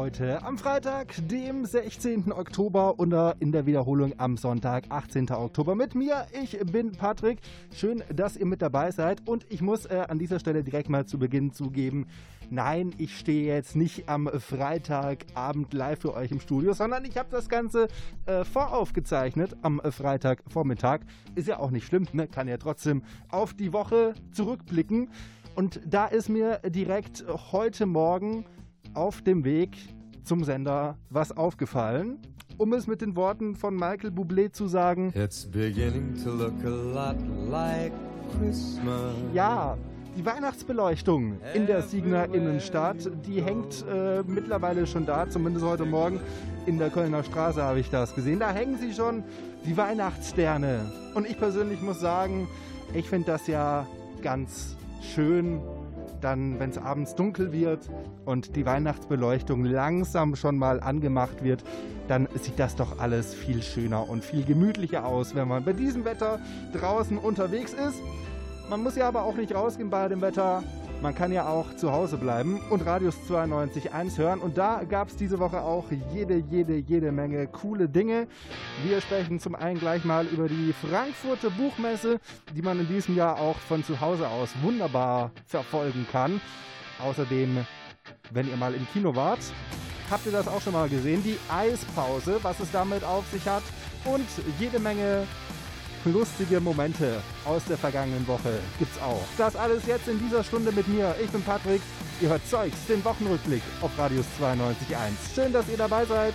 Heute am Freitag, dem 16. Oktober und in der Wiederholung am Sonntag, 18. Oktober mit mir. Ich bin Patrick. Schön, dass ihr mit dabei seid und ich muss äh, an dieser Stelle direkt mal zu Beginn zugeben, nein, ich stehe jetzt nicht am Freitagabend live für euch im Studio, sondern ich habe das Ganze äh, voraufgezeichnet am Freitagvormittag. Ist ja auch nicht schlimm, ne? kann ja trotzdem auf die Woche zurückblicken. Und da ist mir direkt heute Morgen auf dem Weg zum Sender was aufgefallen. Um es mit den Worten von Michael Bublé zu sagen, It's beginning to look a lot like Christmas. ja, die Weihnachtsbeleuchtung in der Siegner Innenstadt, die hängt äh, mittlerweile schon da, zumindest heute Morgen in der Kölner Straße habe ich das gesehen. Da hängen sie schon, die Weihnachtssterne. Und ich persönlich muss sagen, ich finde das ja ganz schön, dann, wenn es abends dunkel wird und die Weihnachtsbeleuchtung langsam schon mal angemacht wird, dann sieht das doch alles viel schöner und viel gemütlicher aus, wenn man bei diesem Wetter draußen unterwegs ist. Man muss ja aber auch nicht rausgehen bei dem Wetter. Man kann ja auch zu Hause bleiben und Radius 92.1 hören. Und da gab es diese Woche auch jede, jede, jede Menge coole Dinge. Wir sprechen zum einen gleich mal über die Frankfurter Buchmesse, die man in diesem Jahr auch von zu Hause aus wunderbar verfolgen kann. Außerdem, wenn ihr mal im Kino wart, habt ihr das auch schon mal gesehen, die Eispause, was es damit auf sich hat und jede Menge lustige Momente aus der vergangenen Woche gibt's auch. Das alles jetzt in dieser Stunde mit mir. Ich bin Patrick. Ihr hört Zeugs, den Wochenrückblick auf Radius 92.1. Schön, dass ihr dabei seid.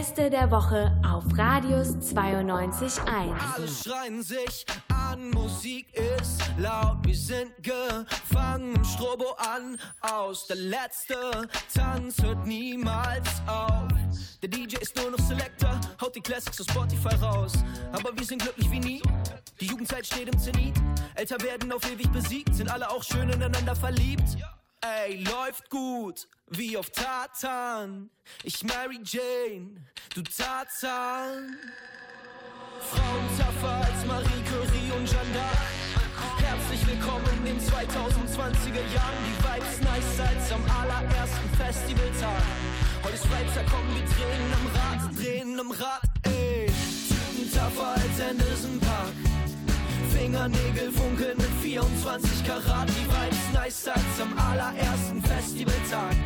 Beste der Woche auf Radius 92.1. Alle schreien sich an, Musik ist laut, wir sind gefangen im Strobo an. Aus der letzte Tanz hört niemals auf. Der DJ ist nur noch Selector, haut die Classics auf Spotify raus. Aber wir sind glücklich wie nie, die Jugendzeit steht im Zenit. Älter werden auf ewig besiegt, sind alle auch schön ineinander verliebt. Ey, läuft gut, wie auf Tatan. Ich Mary Jane, du Tarzan. Frauen tougher als Marie Curie und Jeanne d'Arc. Herzlich willkommen in den 2020er Jahren. Die Vibes nice als am allerersten Festivaltag. Heute ist Freitag, komm, wir drehen am Rad, drehen am Rad, ey. Typen tougher als Anderson Park. Fingernägel funkeln mit 24 Karat. Die Vibes als am allerersten Festivaltag.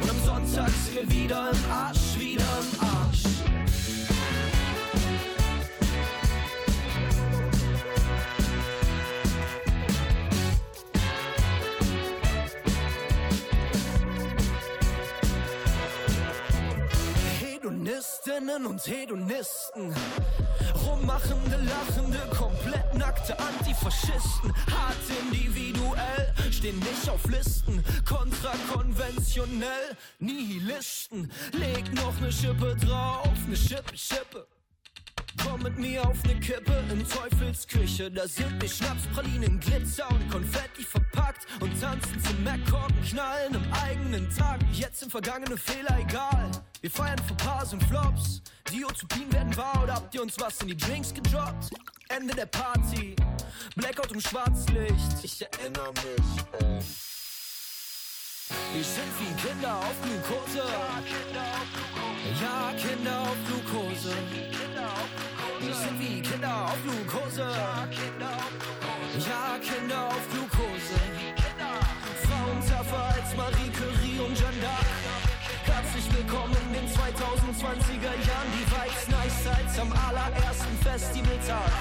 Und am Sonntag sind wir wieder im Arsch, wieder im Arsch. Hedonistinnen und Hedonisten. Rummachende, lachende, komplett nackte Antifaschisten. Hart individuell, stehen nicht auf Listen. Kontrakonventionell, Nihilisten. Leg noch ne Schippe drauf, ne Schippe, Schippe. Komm mit mir auf ne Kippe in Teufelsküche. Da sind wir Schnaps, Pralinen, Glitzer und Konfetti verpackt. Und tanzen zum Mac-Korken, knallen im eigenen Tag. Jetzt sind vergangene Fehler egal. Wir feiern Fauxpas und Flops. Die Utopien werden wahr oder habt ihr uns was in die Drinks gedroppt? Ende der Party. Blackout und Schwarzlicht. Ich erinnere mich. Wir sind wie Kinder auf Glukose. Ja, Kinder auf Glukose. Wir sind wie Kinder auf Glukose. Ja, Kinder auf Glukose. Frauen tougher als Marie Curie und Jeanne d'Arc. Herzlich willkommen in den 2020er Jahren. Die Vibes nice als am allerersten Festivaltag.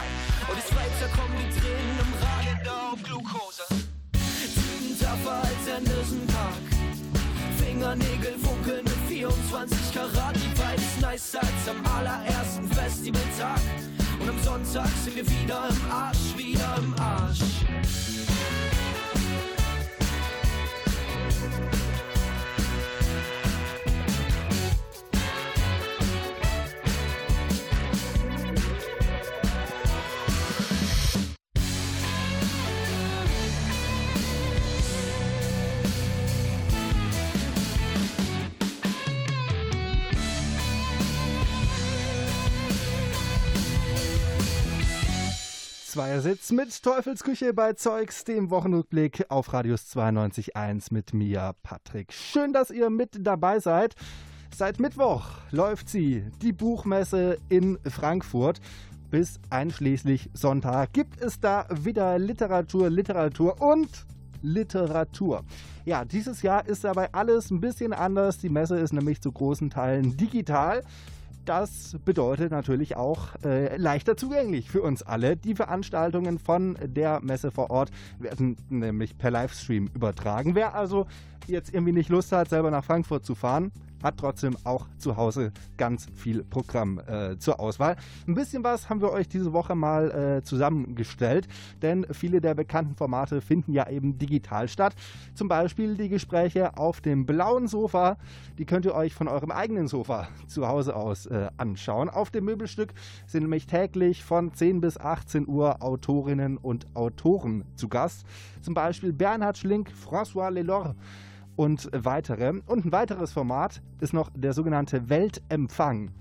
Und es weiter kommen die Tränen im Rad. Kinder auf Glukose. Tougher als Anderson Park. Fingernägel funkeln mit 24 Karat. Die Vibes nice als am allerersten Festivaltag. Und am Sonntag sind wir wieder im Arsch, wieder im Arsch. Zweiersitz mit Teufelsküche bei Zeugs, dem Wochenrückblick auf Radius 92.1 mit mir, Patrick. Schön, dass ihr mit dabei seid. Seit Mittwoch läuft sie, die Buchmesse in Frankfurt. Bis einschließlich Sonntag gibt es da wieder Literatur, Literatur und Literatur. Ja, dieses Jahr ist dabei alles ein bisschen anders. Die Messe ist nämlich zu großen Teilen digital. Das bedeutet natürlich auch äh, leichter zugänglich für uns alle. Die Veranstaltungen von der Messe vor Ort werden nämlich per Livestream übertragen. Wer also jetzt irgendwie nicht Lust hat, selber nach Frankfurt zu fahren, hat trotzdem auch zu Hause ganz viel Programm äh, zur Auswahl. Ein bisschen was haben wir euch diese Woche mal äh, zusammengestellt, denn viele der bekannten Formate finden ja eben digital statt. Zum Beispiel die Gespräche auf dem blauen Sofa, die könnt ihr euch von eurem eigenen Sofa zu Hause aus äh, anschauen. Auf dem Möbelstück sind nämlich täglich von 10 bis 18 Uhr Autorinnen und Autoren zu Gast. Zum Beispiel Bernhard Schlink, François Lelore und weitere. Und ein weiteres Format ist noch der sogenannte Weltempfang.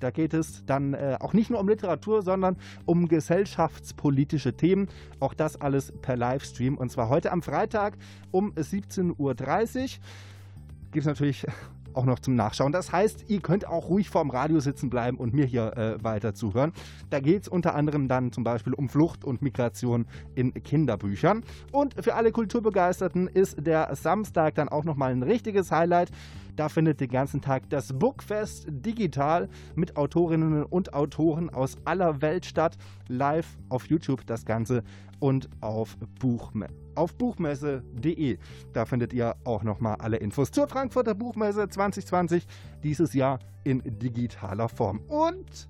Da geht es dann äh, auch nicht nur um Literatur, sondern um gesellschaftspolitische Themen. Auch das alles per Livestream. Und zwar heute am Freitag um 17.30 Uhr. Gibt es natürlich auch noch zum Nachschauen. Das heißt, ihr könnt auch ruhig vorm Radio sitzen bleiben und mir hier äh, weiter zuhören. Da geht es unter anderem dann zum Beispiel um Flucht und Migration in Kinderbüchern. Und für alle Kulturbegeisterten ist der Samstag dann auch nochmal ein richtiges Highlight. Da findet den ganzen Tag das Bookfest digital mit Autorinnen und Autoren aus aller Welt statt. Live auf YouTube das Ganze und auf, Buchme auf buchmesse.de. Da findet ihr auch nochmal alle Infos zur Frankfurter Buchmesse 2020, dieses Jahr in digitaler Form. Und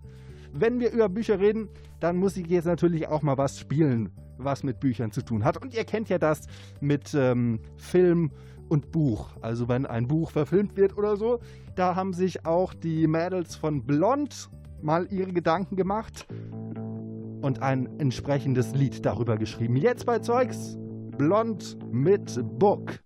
wenn wir über Bücher reden, dann muss ich jetzt natürlich auch mal was spielen, was mit Büchern zu tun hat. Und ihr kennt ja das mit ähm, Film und Buch. Also wenn ein Buch verfilmt wird oder so, da haben sich auch die Mädels von Blond mal ihre Gedanken gemacht und ein entsprechendes Lied darüber geschrieben. Jetzt bei Zeugs Blond mit Book.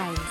1.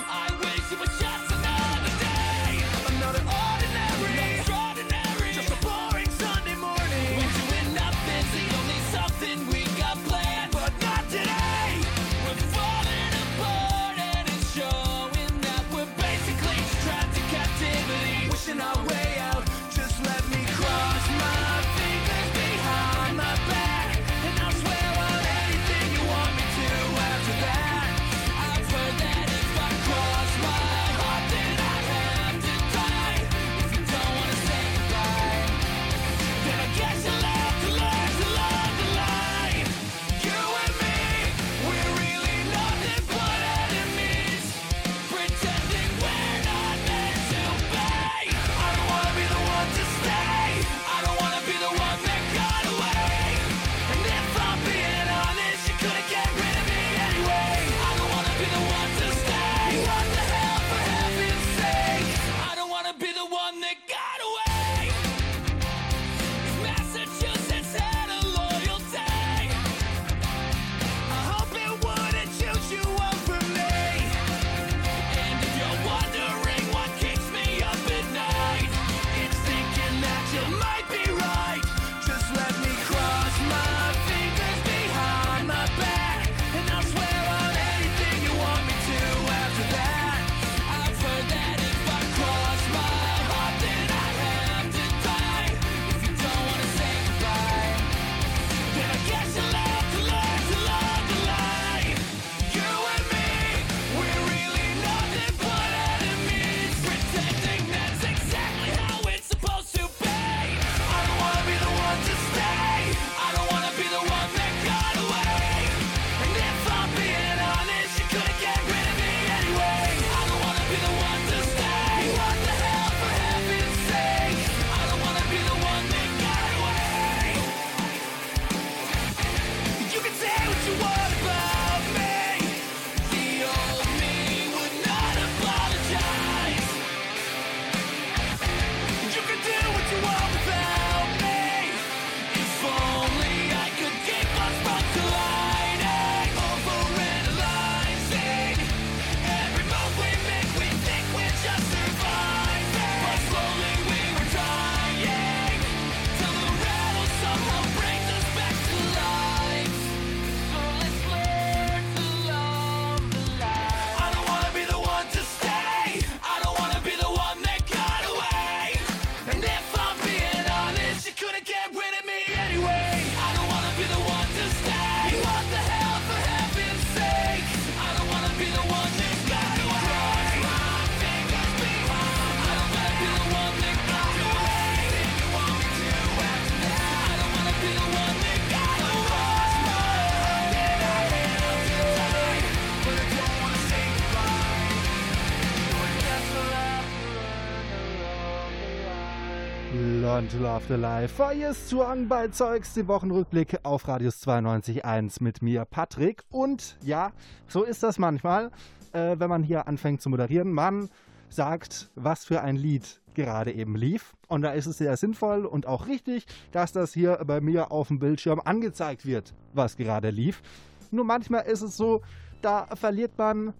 to Love the Life. Feuer Song bei Zeugs, den Wochenrückblick auf Radius 92.1 mit mir, Patrick. Und ja, so ist das manchmal, äh, wenn man hier anfängt zu moderieren. Man sagt, was für ein Lied gerade eben lief. Und da ist es sehr sinnvoll und auch richtig, dass das hier bei mir auf dem Bildschirm angezeigt wird, was gerade lief. Nur manchmal ist es so, da verliert man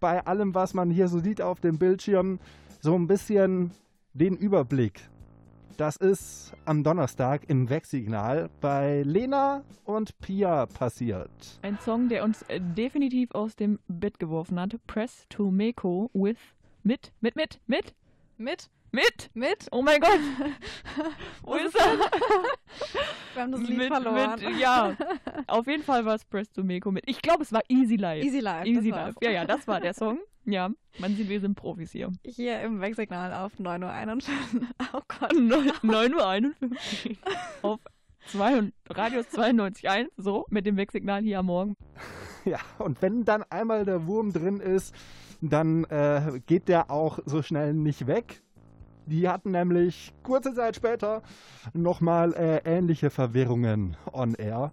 bei allem, was man hier so sieht auf dem Bildschirm, so ein bisschen den Überblick. Das ist am Donnerstag im Wegsignal bei Lena und Pia passiert. Ein Song, der uns äh, definitiv aus dem Bett geworfen hat. Press to Meko with mit, mit, mit, mit, Mit? Mit. Mit? Oh mein Gott. Wo ist er? Wir haben das Lied mit, verloren. Mit, ja, auf jeden Fall war es Press to Meko mit. Ich glaube, es war Easy Life. Easy Life. Easy. Life. Ja, ja, das war der Song. Ja, man sieht, wir sind Profis hier. Hier im Wegsignal auf 9.51 Uhr. Oh Gott. 9.51 Uhr auf zwei, Radius 92.1, so, mit dem Wegsignal hier am Morgen. Ja, und wenn dann einmal der Wurm drin ist, dann äh, geht der auch so schnell nicht weg. Die hatten nämlich kurze Zeit später nochmal äh, ähnliche Verwirrungen on air.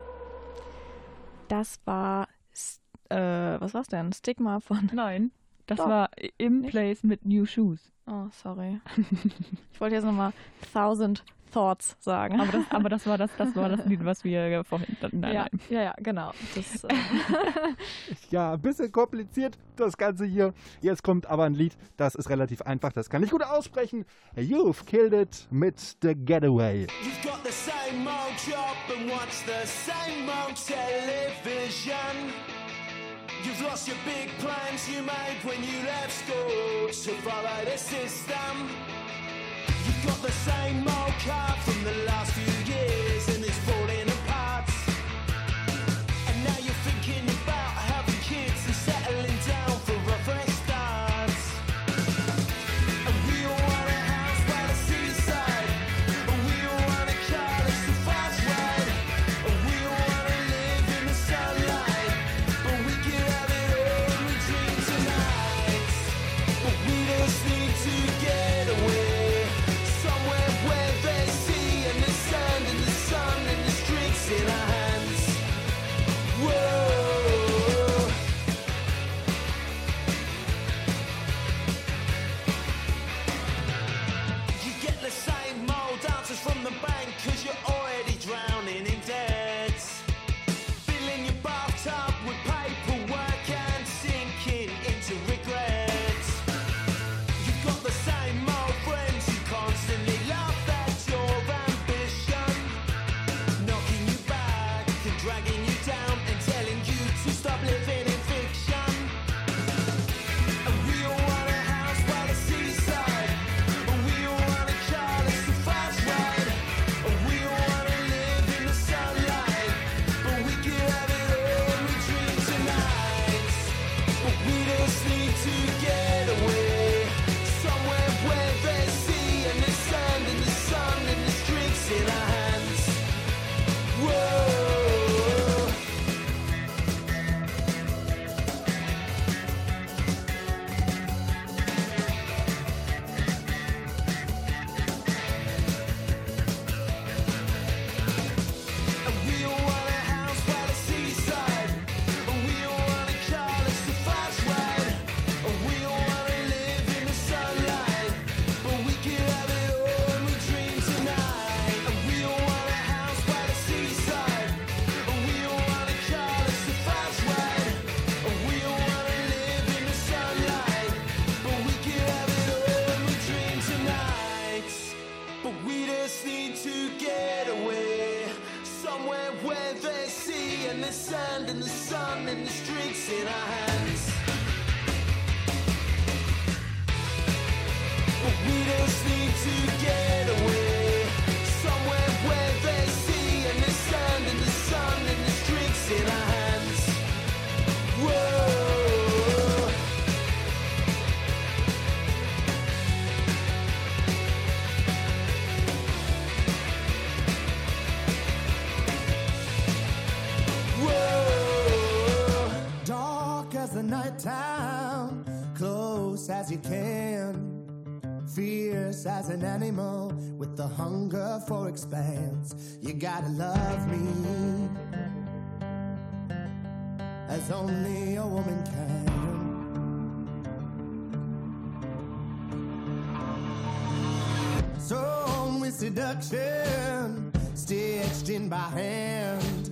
Das war, äh, was war's denn? Stigma von. Nein, das Doch. war im Nicht? Place mit New Shoes. Oh, sorry. Ich wollte jetzt nochmal Thousand Thoughts sagen. Aber das, aber das war das, das war das Lied, was wir vorhin. Nein, ja, nein. ja, ja, genau. Das, äh, Ja, ein bisschen kompliziert das Ganze hier. Jetzt kommt aber ein Lied, das ist relativ einfach, das kann ich gut aussprechen. You've Killed It mit The Getaway. You've got the same old job and watch the same old television. You've lost your big plans you made when you left school to follow the system. Got the same old car from the last few the hunger for expanse. You gotta love me as only a woman can. So with seduction, stitched in by hand,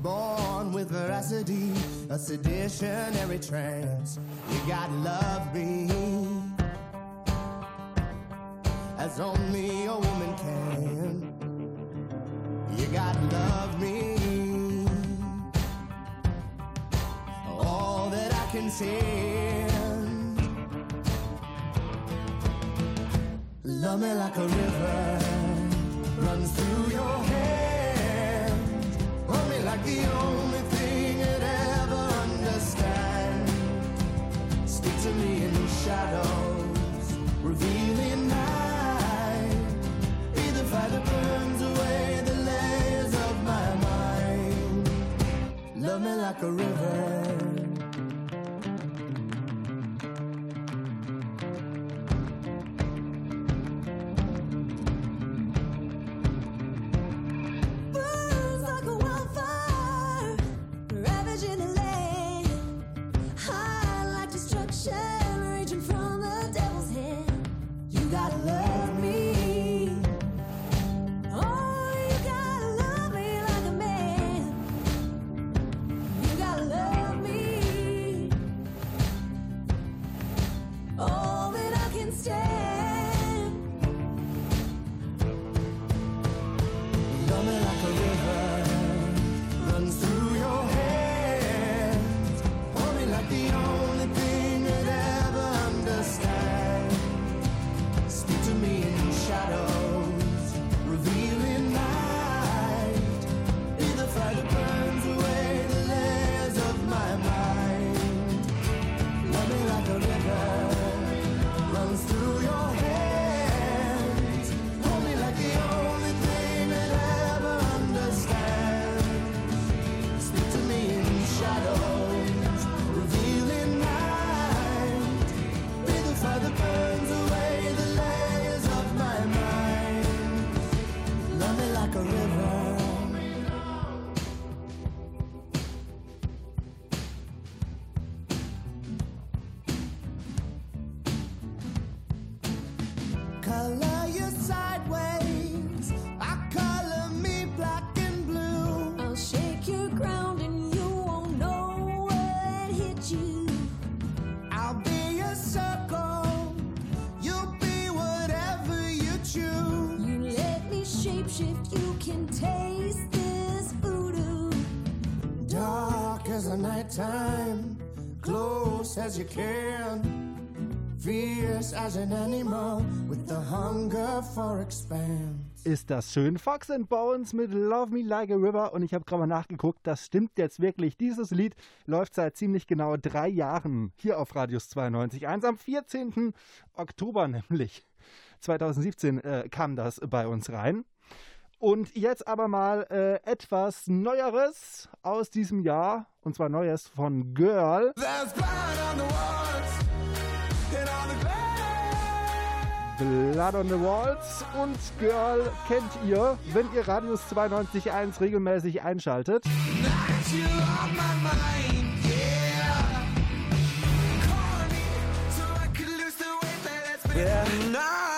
born with veracity, a seditionary trance. You gotta love me as only a woman can. You gotta love me. All that I can stand. Love me like a river runs through your hand. Hold me like the only thing it ever understand. Speak to me in the shadows, Love me like a river. As you can. Fierce as an animal with the hunger for expanse. Ist das schön? Fox and Bones mit Love Me Like a River. Und ich habe gerade mal nachgeguckt, das stimmt jetzt wirklich. Dieses Lied läuft seit ziemlich genau drei Jahren hier auf Radius 92.1. Am 14. Oktober nämlich 2017 äh, kam das bei uns rein. Und jetzt aber mal äh, etwas Neueres aus diesem Jahr. Und zwar Neues von Girl. Blood on the walls und Girl kennt ihr, wenn ihr Radius 92.1 regelmäßig einschaltet. Yeah.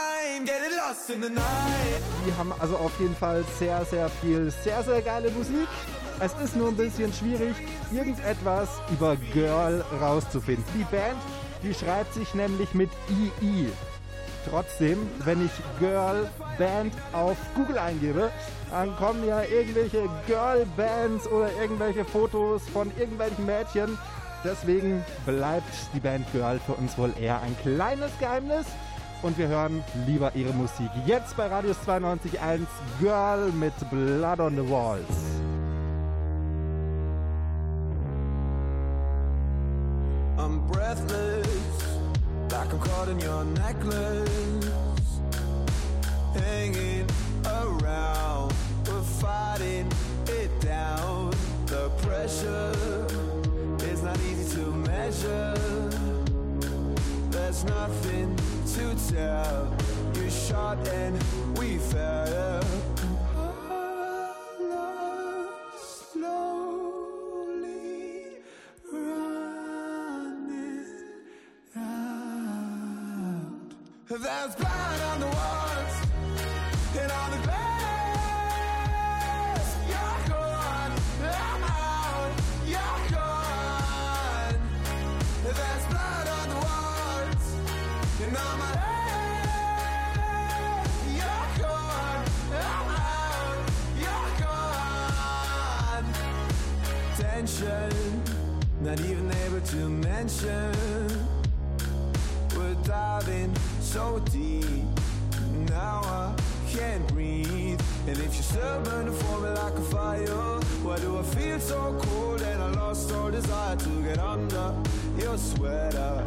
Die haben also auf jeden Fall sehr, sehr viel, sehr, sehr geile Musik. Es ist nur ein bisschen schwierig, irgendetwas über Girl rauszufinden. Die Band, die schreibt sich nämlich mit II. Trotzdem, wenn ich Girl Band auf Google eingebe, dann kommen ja irgendwelche Girl Bands oder irgendwelche Fotos von irgendwelchen Mädchen. Deswegen bleibt die Band Girl für uns wohl eher ein kleines Geheimnis. Und wir hören lieber ihre Musik. Jetzt bei Radius 92.1 Girl mit Blood on the Walls. I'm breathless, like I'm caught in your necklace. Hanging around, we're fighting it down. The pressure is not easy to measure. There's nothing to tell. shot and we fell. Slowly running out. There's blood not even able to mention. We're diving so deep. Now I can't breathe. And if you're still burning for me like a fire, why do I feel so cold and I lost all desire to get under your sweater?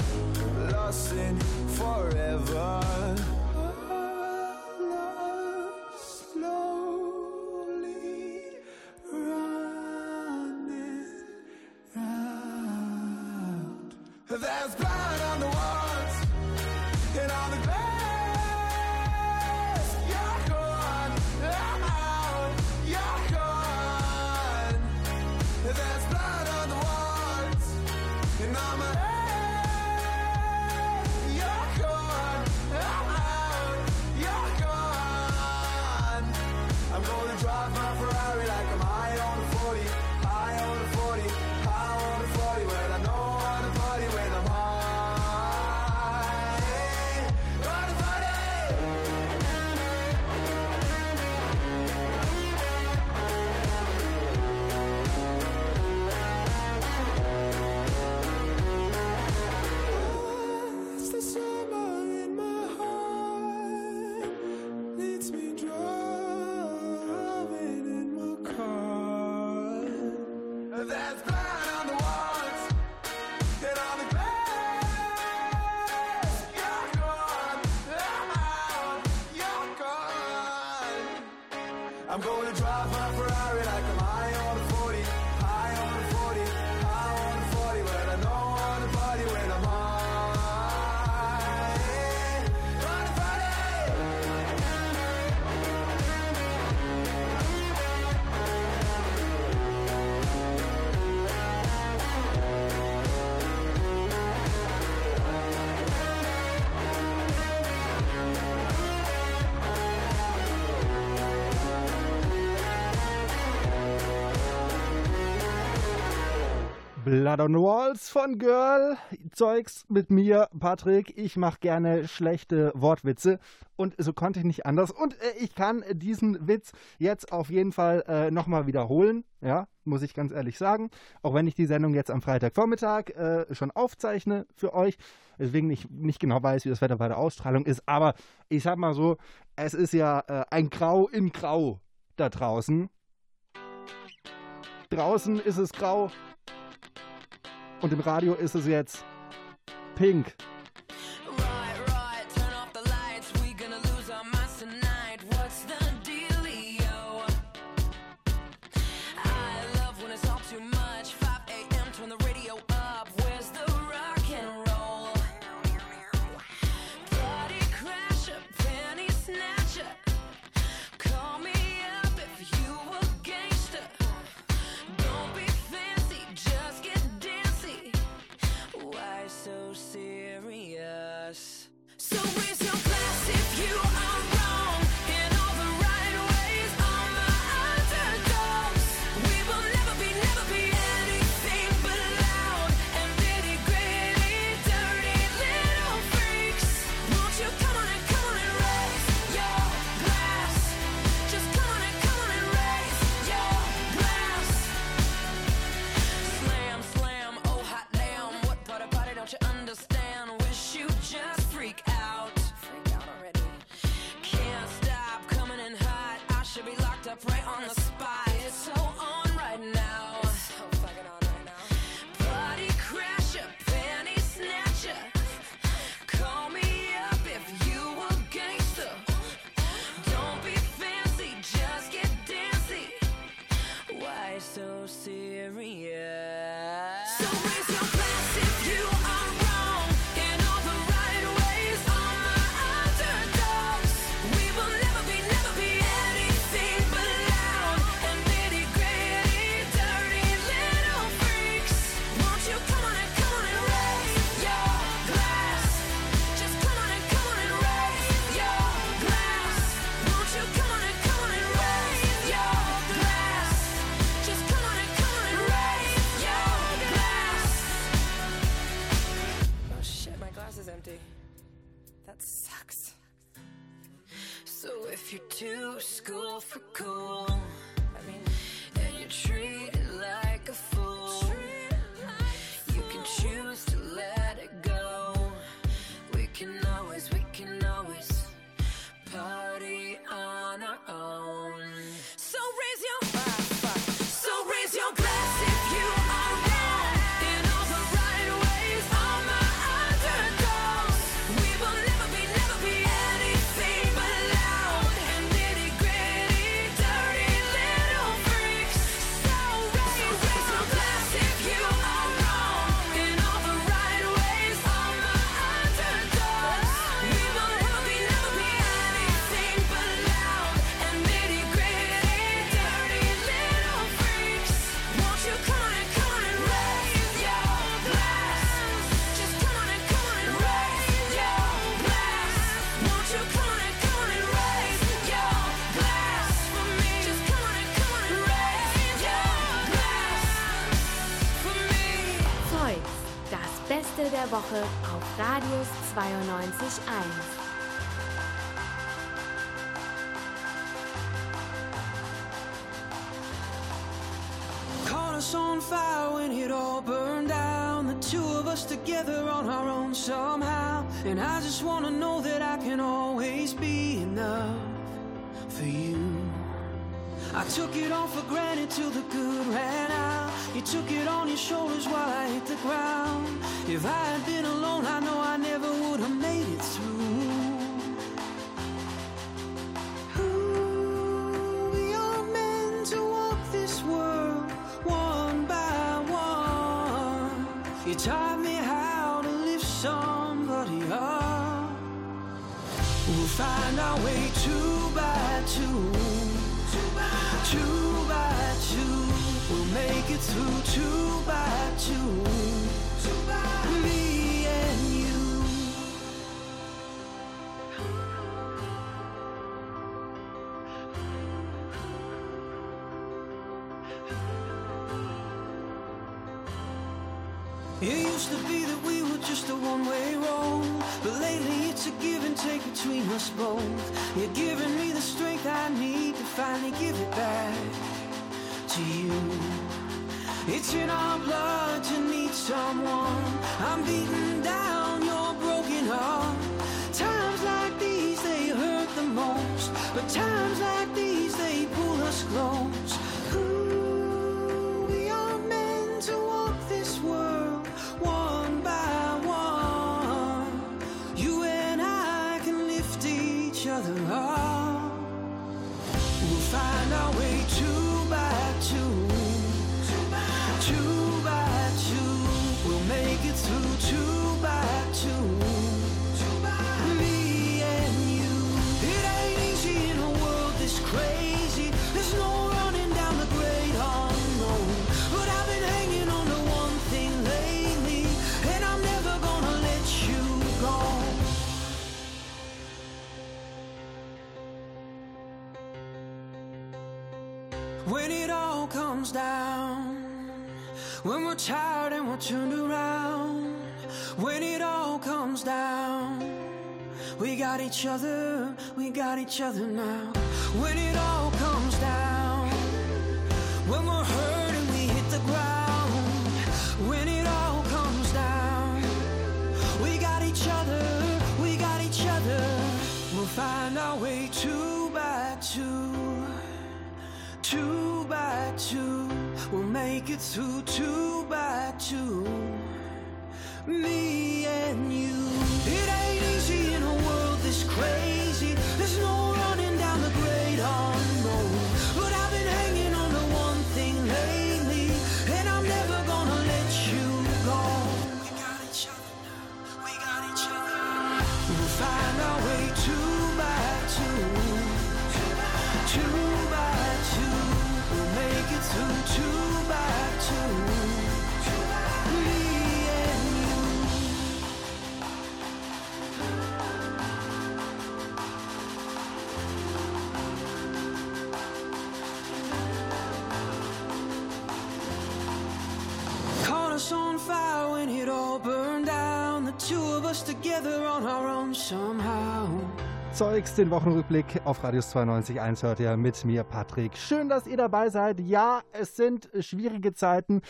Blood on Walls von Girl. Zeugs mit mir, Patrick. Ich mache gerne schlechte Wortwitze. Und so konnte ich nicht anders. Und äh, ich kann diesen Witz jetzt auf jeden Fall äh, nochmal wiederholen. Ja, muss ich ganz ehrlich sagen. Auch wenn ich die Sendung jetzt am Freitagvormittag äh, schon aufzeichne für euch. Deswegen nicht, nicht genau weiß, wie das Wetter bei der Ausstrahlung ist. Aber ich sag mal so, es ist ja äh, ein Grau in Grau da draußen. Draußen ist es grau, und im Radio ist es jetzt pink. Beste der Woche auf Radius 92.1. On fire when it all burned down. The two of us together on our own somehow. And I just wanna know that I can always be enough for you. I took it all for granted till the good ran out. You took it on your shoulders while I hit the ground. If I had been alone, I know I never would have made it through. We are meant to walk this world one by one. You taught me how to lift somebody up. We'll find our way two by two. Two by two. We'll make it through two by two. Used to be that we were just a one-way road. But lately it's a give and take between us both. You're giving me the strength I need to finally give it back to you. It's in our blood to need someone. I'm beaten down you're broken heart. Times like these they hurt the most. But times like these they pull us close tired and we're turned around, when it all comes down, we got each other, we got each other now. When it all comes down, when we're hurt and we hit the ground, when it all comes down, we got each other, we got each other. We'll find our way two by two, two by two. We'll make it through two by two. Me and you. It ain't easy in a world this crazy. There's no burn down, the two of us together on our own somehow. Zeugs, den Wochenrückblick auf Radius 92.1 hört ihr mit mir, Patrick. Schön, dass ihr dabei seid. Ja, es sind schwierige Zeiten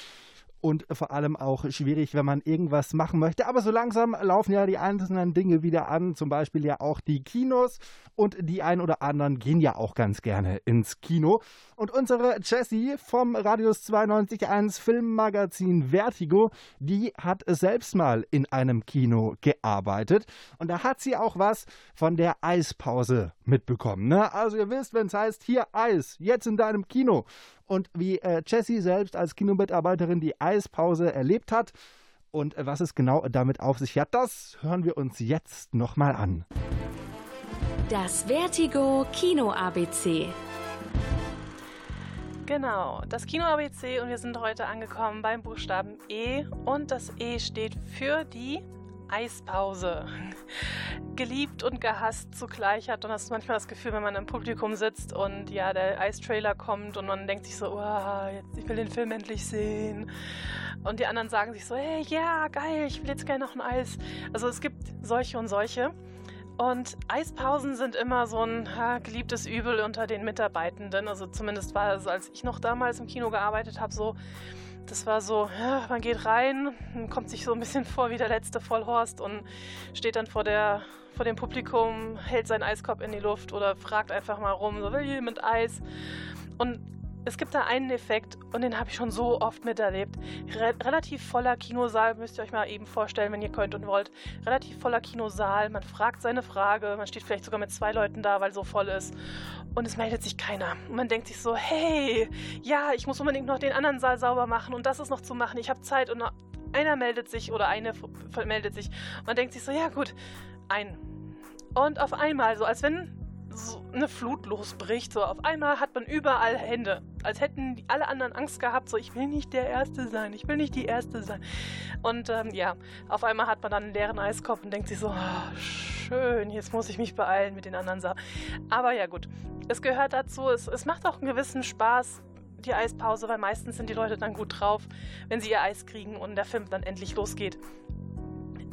und vor allem auch schwierig, wenn man irgendwas machen möchte. Aber so langsam laufen ja die einzelnen Dinge wieder an, zum Beispiel ja auch die Kinos und die ein oder anderen gehen ja auch ganz gerne ins Kino. Und unsere Jessie vom Radius 92.1 Filmmagazin Vertigo, die hat selbst mal in einem Kino gearbeitet und da hat sie auch was von der Eispause mitbekommen. Ne? Also ihr wisst, wenn es heißt, hier Eis, jetzt in deinem Kino und wie äh, Jessie selbst als Kinomitarbeiterin die Eispause erlebt hat und äh, was es genau damit auf sich hat, das hören wir uns jetzt nochmal an. Das Vertigo Kino ABC. Genau, das Kino ABC und wir sind heute angekommen beim Buchstaben E und das E steht für die Eispause. Geliebt und gehasst zugleich hat und hast manchmal das Gefühl, wenn man im Publikum sitzt und ja, der Eistrailer kommt und man denkt sich so, oh, jetzt, ich will den Film endlich sehen. Und die anderen sagen sich so, hey, ja, geil, ich will jetzt gerne noch ein Eis. Also es gibt solche und solche. Und Eispausen sind immer so ein ha, geliebtes Übel unter den Mitarbeitenden. Also zumindest war es, als ich noch damals im Kino gearbeitet habe, so. Das war so, man geht rein, kommt sich so ein bisschen vor wie der letzte Vollhorst und steht dann vor, der, vor dem Publikum, hält seinen Eiskorb in die Luft oder fragt einfach mal rum, so will jemand Eis? Und es gibt da einen Effekt und den habe ich schon so oft miterlebt. Re relativ voller Kinosaal, müsst ihr euch mal eben vorstellen, wenn ihr könnt und wollt. Relativ voller Kinosaal, man fragt seine Frage, man steht vielleicht sogar mit zwei Leuten da, weil so voll ist. Und es meldet sich keiner. Und man denkt sich so, hey, ja, ich muss unbedingt noch den anderen Saal sauber machen und das ist noch zu machen. Ich habe Zeit und einer meldet sich oder eine meldet sich. Man denkt sich so, ja gut, ein. Und auf einmal, so als wenn so eine Flut losbricht. So auf einmal hat man überall Hände, als hätten die alle anderen Angst gehabt. So ich will nicht der Erste sein, ich will nicht die Erste sein. Und ähm, ja, auf einmal hat man dann einen leeren Eiskorb und denkt sich so, oh, schön, jetzt muss ich mich beeilen mit den anderen Sachen. Aber ja gut, es gehört dazu. Es, es macht auch einen gewissen Spaß. Die Eispause, weil meistens sind die Leute dann gut drauf, wenn sie ihr Eis kriegen und der Film dann endlich losgeht.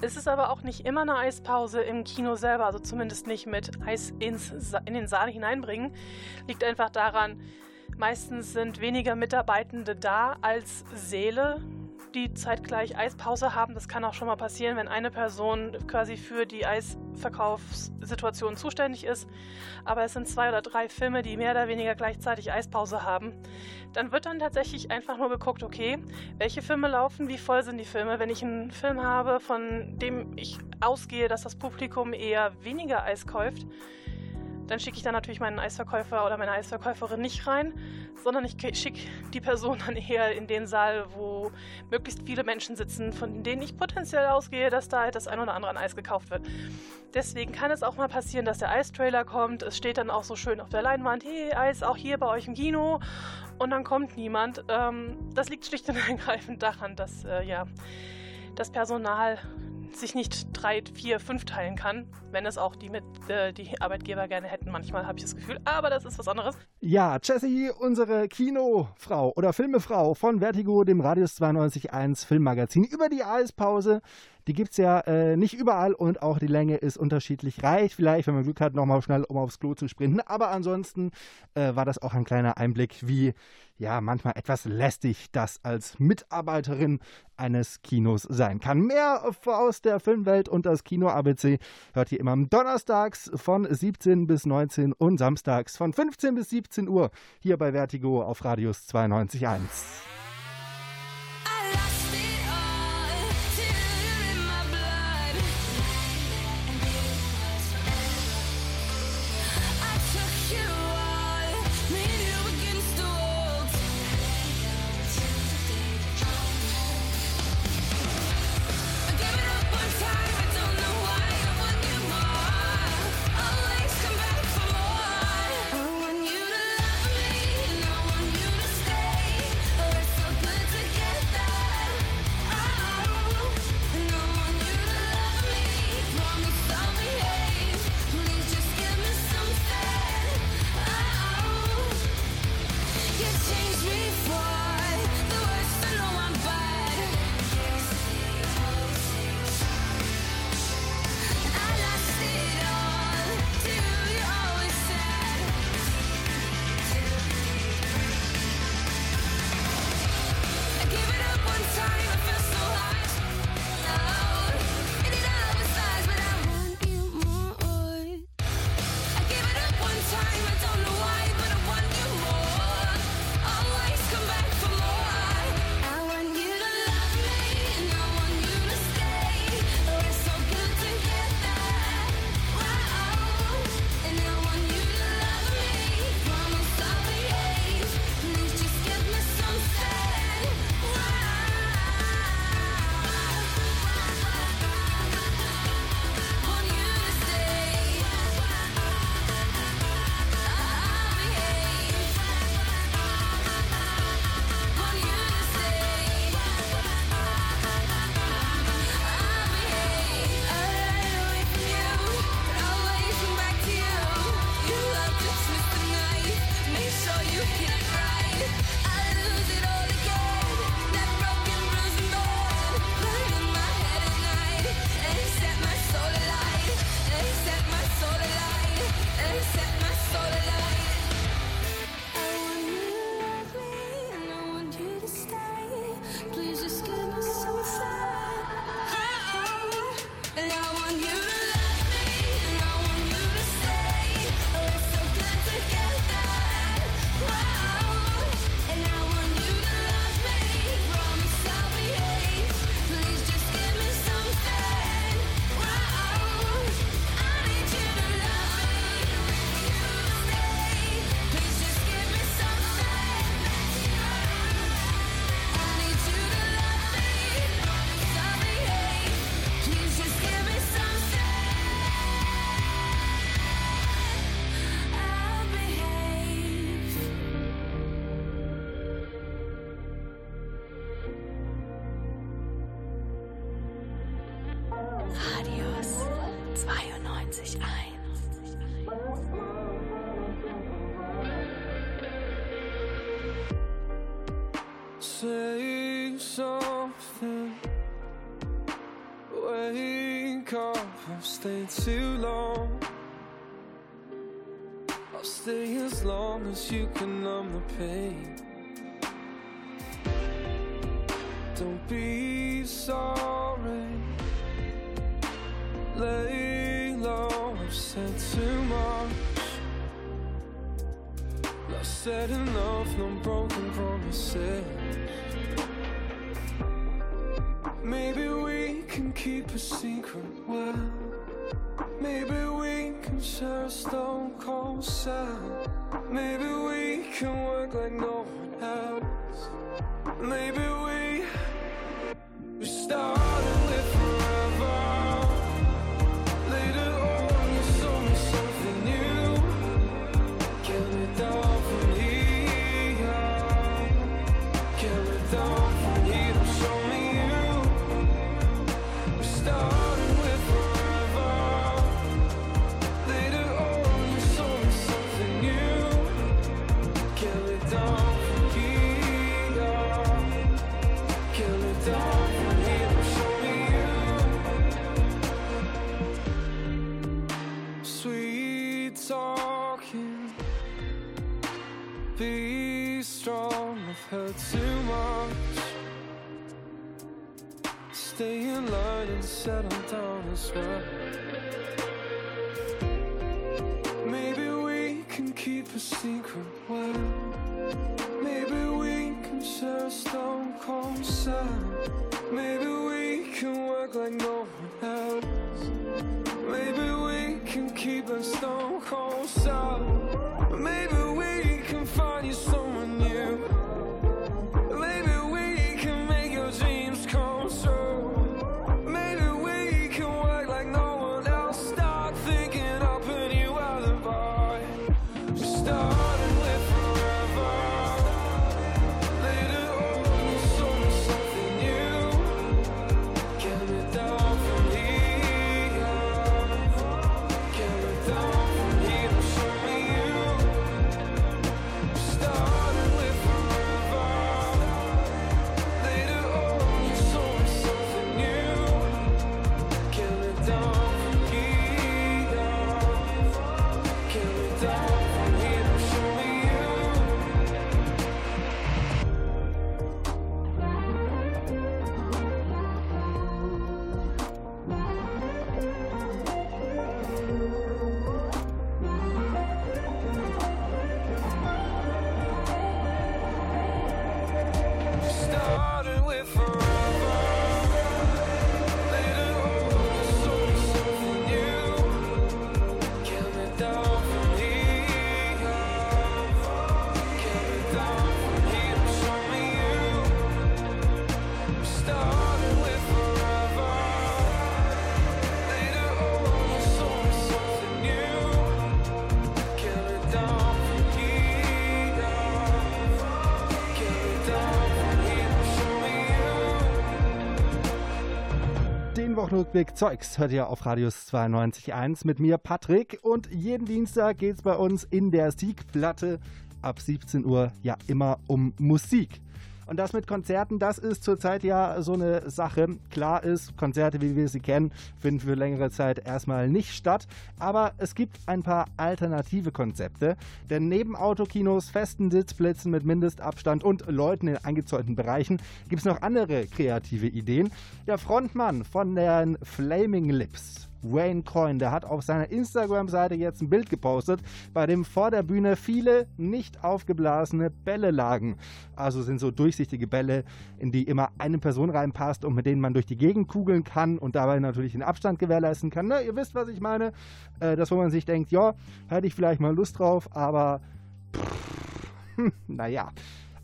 Es ist aber auch nicht immer eine Eispause im Kino selber, also zumindest nicht mit Eis ins, in den Saal hineinbringen. Liegt einfach daran, meistens sind weniger Mitarbeitende da als Säle, die zeitgleich Eispause haben. Das kann auch schon mal passieren, wenn eine Person quasi für die Eisverkaufssituation zuständig ist. Aber es sind zwei oder drei Filme, die mehr oder weniger gleichzeitig Eispause haben. Dann wird dann tatsächlich einfach nur geguckt, okay, welche Filme laufen, wie voll sind die Filme. Wenn ich einen Film habe, von dem ich ausgehe, dass das Publikum eher weniger Eis kauft, dann schicke ich dann natürlich meinen Eisverkäufer oder meine Eisverkäuferin nicht rein, sondern ich schicke die Person dann eher in den Saal, wo möglichst viele Menschen sitzen, von denen ich potenziell ausgehe, dass da das ein oder andere an Eis gekauft wird. Deswegen kann es auch mal passieren, dass der Eistrailer kommt. Es steht dann auch so schön auf der Leinwand, hey, Eis auch hier bei euch im Kino. Und dann kommt niemand. Ähm, das liegt schlicht und ergreifend daran, dass äh, ja, das Personal sich nicht drei, vier, fünf teilen kann, wenn es auch die, mit, äh, die Arbeitgeber gerne hätten. Manchmal habe ich das Gefühl, aber das ist was anderes. Ja, Jessie, unsere Kinofrau oder Filmefrau von Vertigo, dem Radius 92.1 Filmmagazin über die Eispause. Die gibt es ja äh, nicht überall und auch die Länge ist unterschiedlich. Reicht vielleicht, wenn man Glück hat, nochmal schnell um aufs Klo zu sprinten. Aber ansonsten äh, war das auch ein kleiner Einblick, wie ja manchmal etwas lästig das als Mitarbeiterin eines Kinos sein kann. Mehr aus der Filmwelt und das Kino ABC hört ihr immer donnerstags von 17 bis 19 und samstags von 15 bis 17 Uhr hier bei Vertigo auf Radius 92.1. I've too long. I'll stay as long as you can numb the pain. Don't be sorry. Lay low, I've said too much. Not said enough, no broken promises. Maybe we can keep a secret well. Maybe we can share a stone cold cell. Maybe we can work like no one else. Maybe we we started too much. Stay in line and settle down as well. Maybe we can keep a secret well. Maybe we can share a stone cold cell. Maybe we can work like no one else. Maybe we can keep a stone cold cell. Maybe Wochenrückblick Zeugs hört ihr auf Radius 92.1 mit mir, Patrick. Und jeden Dienstag geht es bei uns in der Siegplatte ab 17 Uhr ja immer um Musik. Und das mit Konzerten, das ist zurzeit ja so eine Sache. Klar ist, Konzerte, wie wir sie kennen, finden für längere Zeit erstmal nicht statt. Aber es gibt ein paar alternative Konzepte. Denn neben Autokinos, festen Sitzplätzen mit Mindestabstand und Leuten in eingezäunten Bereichen gibt es noch andere kreative Ideen. Der Frontmann von den Flaming Lips, Wayne Coyne, der hat auf seiner Instagram-Seite jetzt ein Bild gepostet, bei dem vor der Bühne viele nicht aufgeblasene Bälle lagen. Also sind so durchsichtige Bälle, in die immer eine Person reinpasst und mit denen man durch die Gegend kugeln kann und dabei natürlich den Abstand gewährleisten kann. Na, ihr wisst, was ich meine. Äh, das, wo man sich denkt, ja, hätte ich vielleicht mal Lust drauf, aber naja.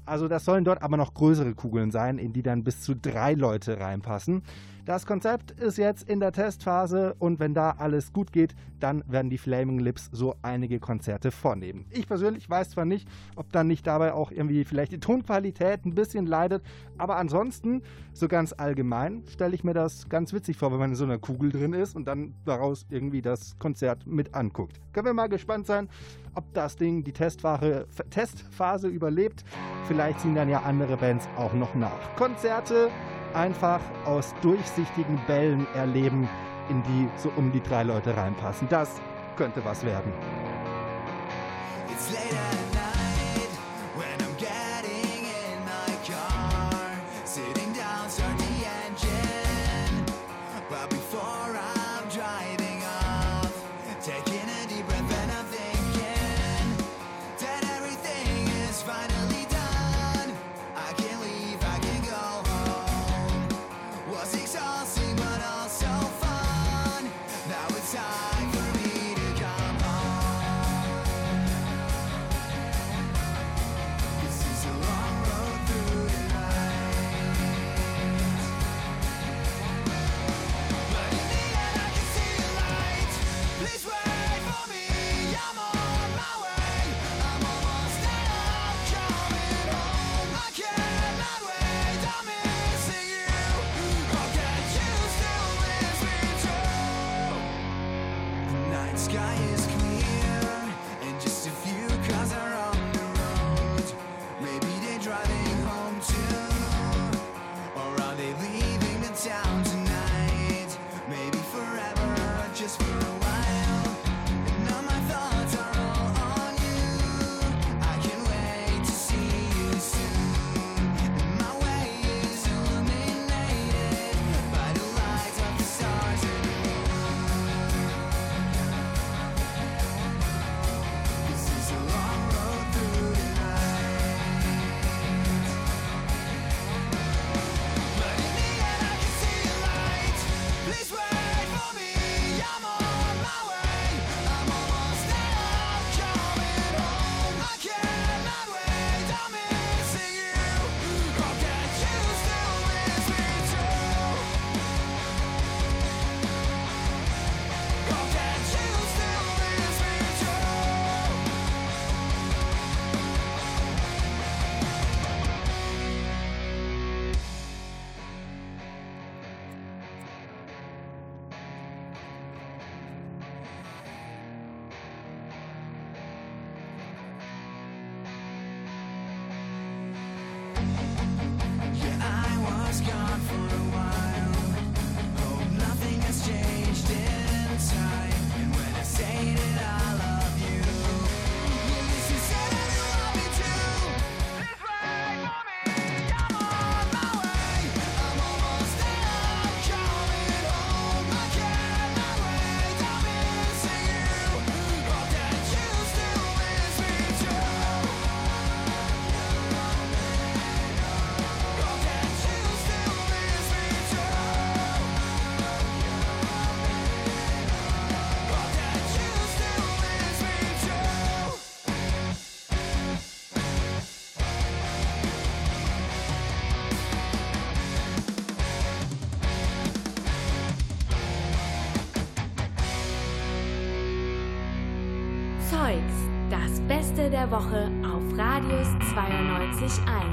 Also das sollen dort aber noch größere Kugeln sein, in die dann bis zu drei Leute reinpassen. Das Konzept ist jetzt in der Testphase und wenn da alles gut geht, dann werden die Flaming Lips so einige Konzerte vornehmen. Ich persönlich weiß zwar nicht, ob dann nicht dabei auch irgendwie vielleicht die Tonqualität ein bisschen leidet, aber ansonsten, so ganz allgemein, stelle ich mir das ganz witzig vor, wenn man in so einer Kugel drin ist und dann daraus irgendwie das Konzert mit anguckt. Können wir mal gespannt sein, ob das Ding die Testphase, Testphase überlebt. Vielleicht ziehen dann ja andere Bands auch noch nach. Konzerte einfach aus durchsichtigen Bällen erleben, in die so um die drei Leute reinpassen. Das könnte was werden. It's later. Beste der Woche auf Radius 92.1.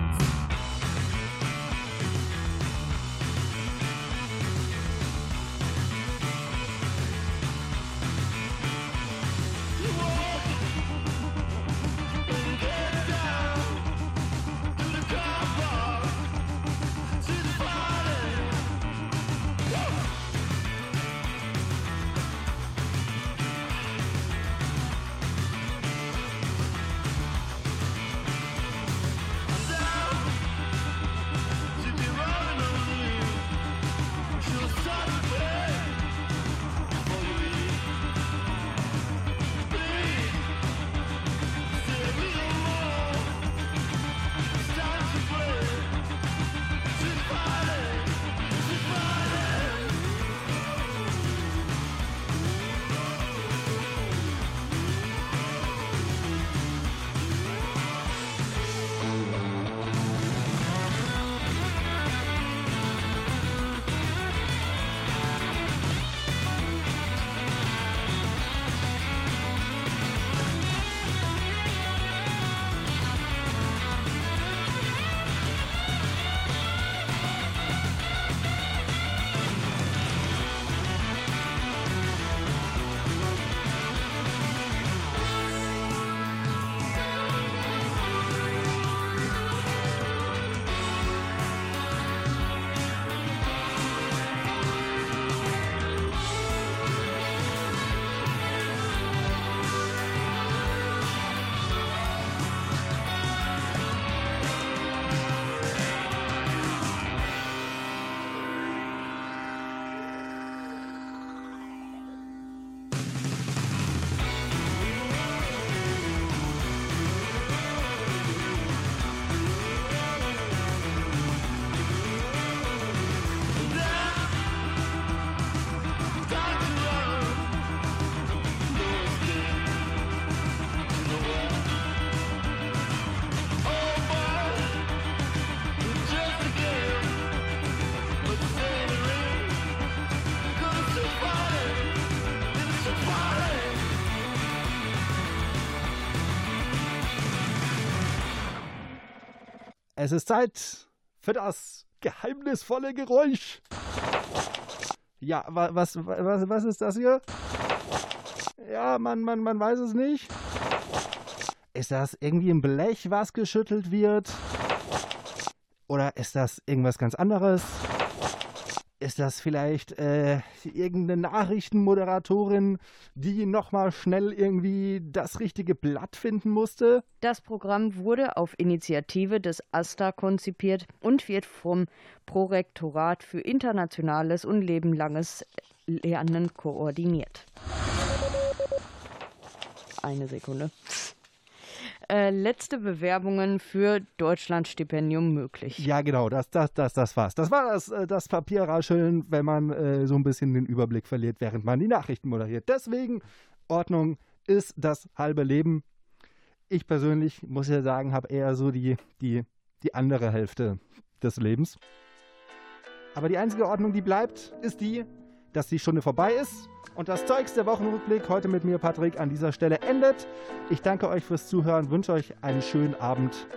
Es ist Zeit für das geheimnisvolle Geräusch. Ja, wa was, was, was ist das hier? Ja, man, man, man weiß es nicht. Ist das irgendwie ein Blech, was geschüttelt wird? Oder ist das irgendwas ganz anderes? Ist das vielleicht äh, irgendeine Nachrichtenmoderatorin, die nochmal schnell irgendwie das richtige Blatt finden musste? Das Programm wurde auf Initiative des AStA konzipiert und wird vom Prorektorat für internationales und lebenlanges Lernen koordiniert. Eine Sekunde. Äh, letzte Bewerbungen für Deutschlandstipendium möglich. Ja, genau, das, das, das, das war's. Das war das, äh, das Papierrascheln, wenn man äh, so ein bisschen den Überblick verliert, während man die Nachrichten moderiert. Deswegen, Ordnung ist das halbe Leben. Ich persönlich, muss ja sagen, habe eher so die, die, die andere Hälfte des Lebens. Aber die einzige Ordnung, die bleibt, ist die, dass die Stunde vorbei ist und das Zeugs der Wochenrückblick heute mit mir, Patrick, an dieser Stelle endet. Ich danke euch fürs Zuhören, wünsche euch einen schönen Abend,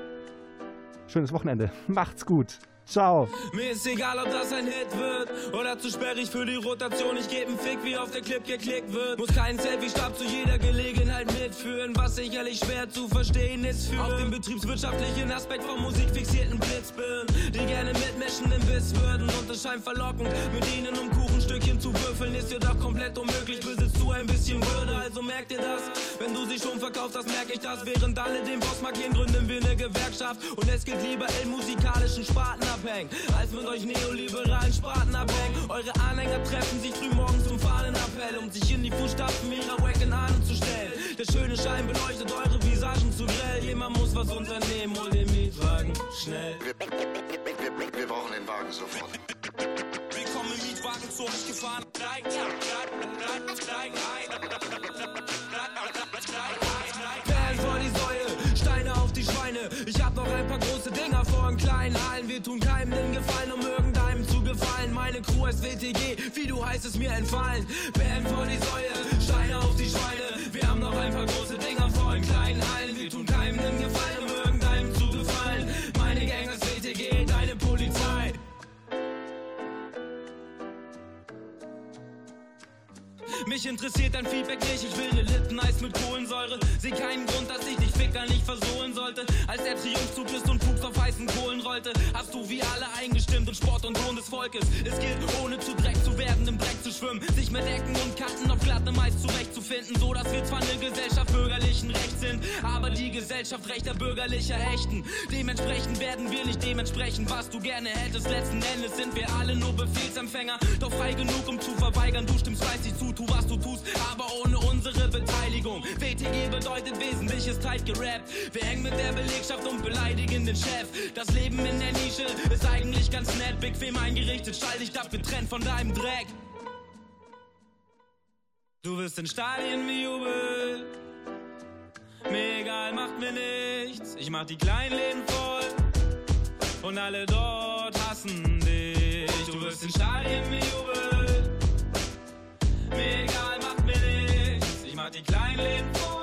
schönes Wochenende. Macht's gut. Ciao. Mir ist egal, ob das ein Hit wird oder zu sperrig für die Rotation. Ich geb 'n Fick, wie auf der Clip geklickt wird. Muss keinen Selfie-Stab zu jeder Gelegenheit mitführen. Was sicherlich schwer zu verstehen ist für auf den betriebswirtschaftlichen Aspekt von Musik fixierten Blitzbirnen, die gerne mitmischen im Biss würden. Und es scheint verlockend, mit ihnen um Kuchenstückchen zu würfeln, ist jedoch komplett unmöglich. Besitzt du ein bisschen Würde, also merkt ihr das? Wenn du sie schon verkaufst, das merke ich das. Während alle den Boss markieren, gründen wir eine Gewerkschaft. Und es geht lieber in musikalischen Sparten abhängen, als mit euch neoliberalen Sparten abhängen. Eure Anhänger treffen sich früh morgens zum Fahnenappell, um sich in die Fußstapfen ihrer wacken Ahnen zu stellen. Der schöne Schein beleuchtet eure Visagen zu grell. Jemand muss was unternehmen, hol den Mietwagen schnell. Wir brauchen den Wagen sofort. Willkommen im Mietwagen zu euch gefahren. Perlen vor die Säule, Steine auf die Schweine. Ich hab noch ein paar große Dinger vor in kleinen Hallen. Wir tun keinem den Gefallen, um irgendeinem zu gefallen. Meine Crew ist WTG, wie du heißt es mir entfallen. Perlen vor die Säule, Steine auf die Schweine. Wir haben noch ein paar große Dinger vor in kleinen Hallen. Wir tun keinem den Gefallen, um Mich interessiert dein Feedback nicht, ich will ne Lippeneis mit Kohlensäure. Seh keinen Grund, dass ich dich Ficker nicht versohlen sollte. Als der Triumphzug ist und Fuchs auf heißen Kohlen rollte, hast du wie alle eingestimmt und Sport und Ton des Volkes. Es gilt, ohne zu Dreck zu werden, im Dreck zu schwimmen. Sich mit Ecken und Kanten auf glatte meist zurechtzufinden. So, dass wir zwar eine Gesellschaft bürgerlichen Rechts sind, aber die Gesellschaft rechter bürgerlicher Ächten. Dementsprechend werden wir nicht dementsprechend, was du gerne hättest. Letzten Endes sind wir alle nur Befehlsempfänger. Doch frei genug, um zu verweigern. Du stimmst fleißig zu, tu was du tust, aber ohne unsere Beteiligung. WTG bedeutet Wesentliches tight gerappt. Wir hängen mit der Belegschaft und beleidigen den Chef. Das Leben in der Nische ist eigentlich ganz nett. Bequem eingerichtet, schalldicht abgetrennt von deinem Dreck. Du wirst in Stadien bejubelt. Mir egal, macht mir nichts. Ich mach die kleinen Läden voll. Und alle dort hassen dich. Du wirst in Stadien bejubelt. die Kleinleben vor.